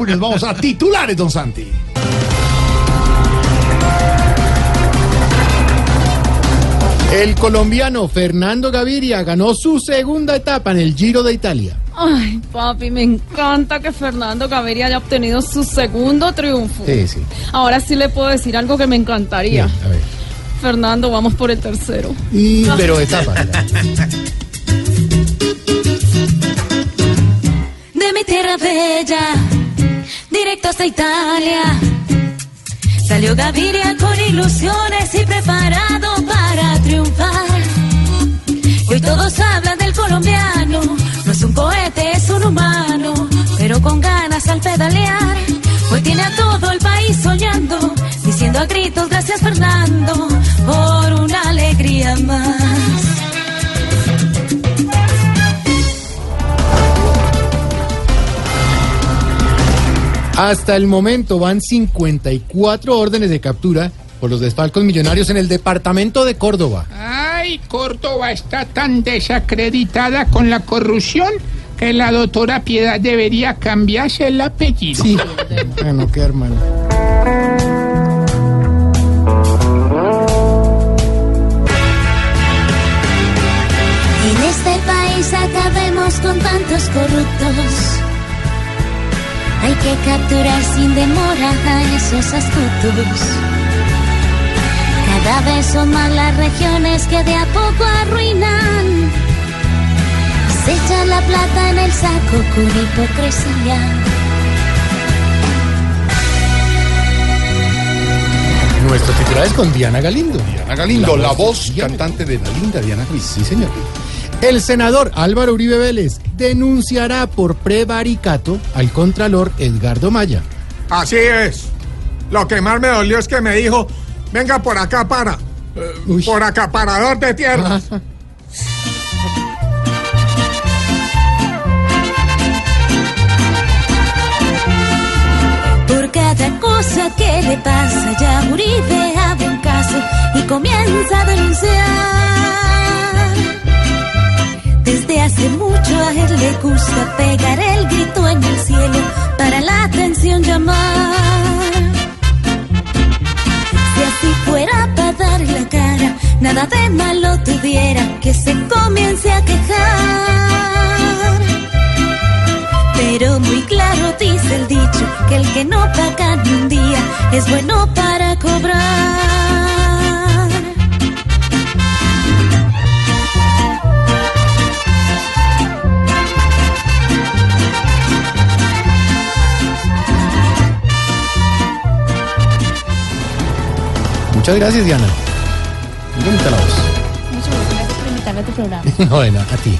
Populi. Nos vamos a titulares, don Santi. El colombiano Fernando Gaviria ganó su segunda etapa en el Giro de Italia. Ay, papi, me encanta que Fernando Gaviria haya obtenido su segundo triunfo. Sí, sí. Ahora sí le puedo decir algo que me encantaría. A ver. Fernando, vamos por el tercero. Y, pero etapa. hasta Italia. Salió Gaviria con ilusiones y preparado Hasta el momento van 54 órdenes de captura por los desfalcos millonarios en el departamento de Córdoba. Ay, Córdoba está tan desacreditada con la corrupción que la doctora Piedad debería cambiarse el apellido. Sí. bueno, qué hermano. En este país acabemos con tantos corruptos. Hay que capturar sin demora a esos astutos. Cada vez son más las regiones que de a poco arruinan. Se echa la plata en el saco con hipocresía. Nuestro titular es con Diana Galindo. Diana Galindo, la voz Diana. cantante de la linda Diana Galindo. Sí, señor. El senador Álvaro Uribe Vélez denunciará por prevaricato al contralor Edgardo Maya. Así es. Lo que más me dolió es que me dijo, venga por acá para, eh, por acaparador de tierras. Por cada cosa que le pasa, ya Uribe abre un caso y comienza a denunciar. Mucho a él le gusta pegar el grito en el cielo para la atención llamar. Si así fuera para dar la cara, nada de malo tuviera que se comience a quejar. Pero muy claro dice el dicho que el que no paga ni un día es bueno para cobrar. Muchas gracias, Diana. Muy bonita la voz. Muchas gracias por invitarme a tu programa. Bueno, a ti.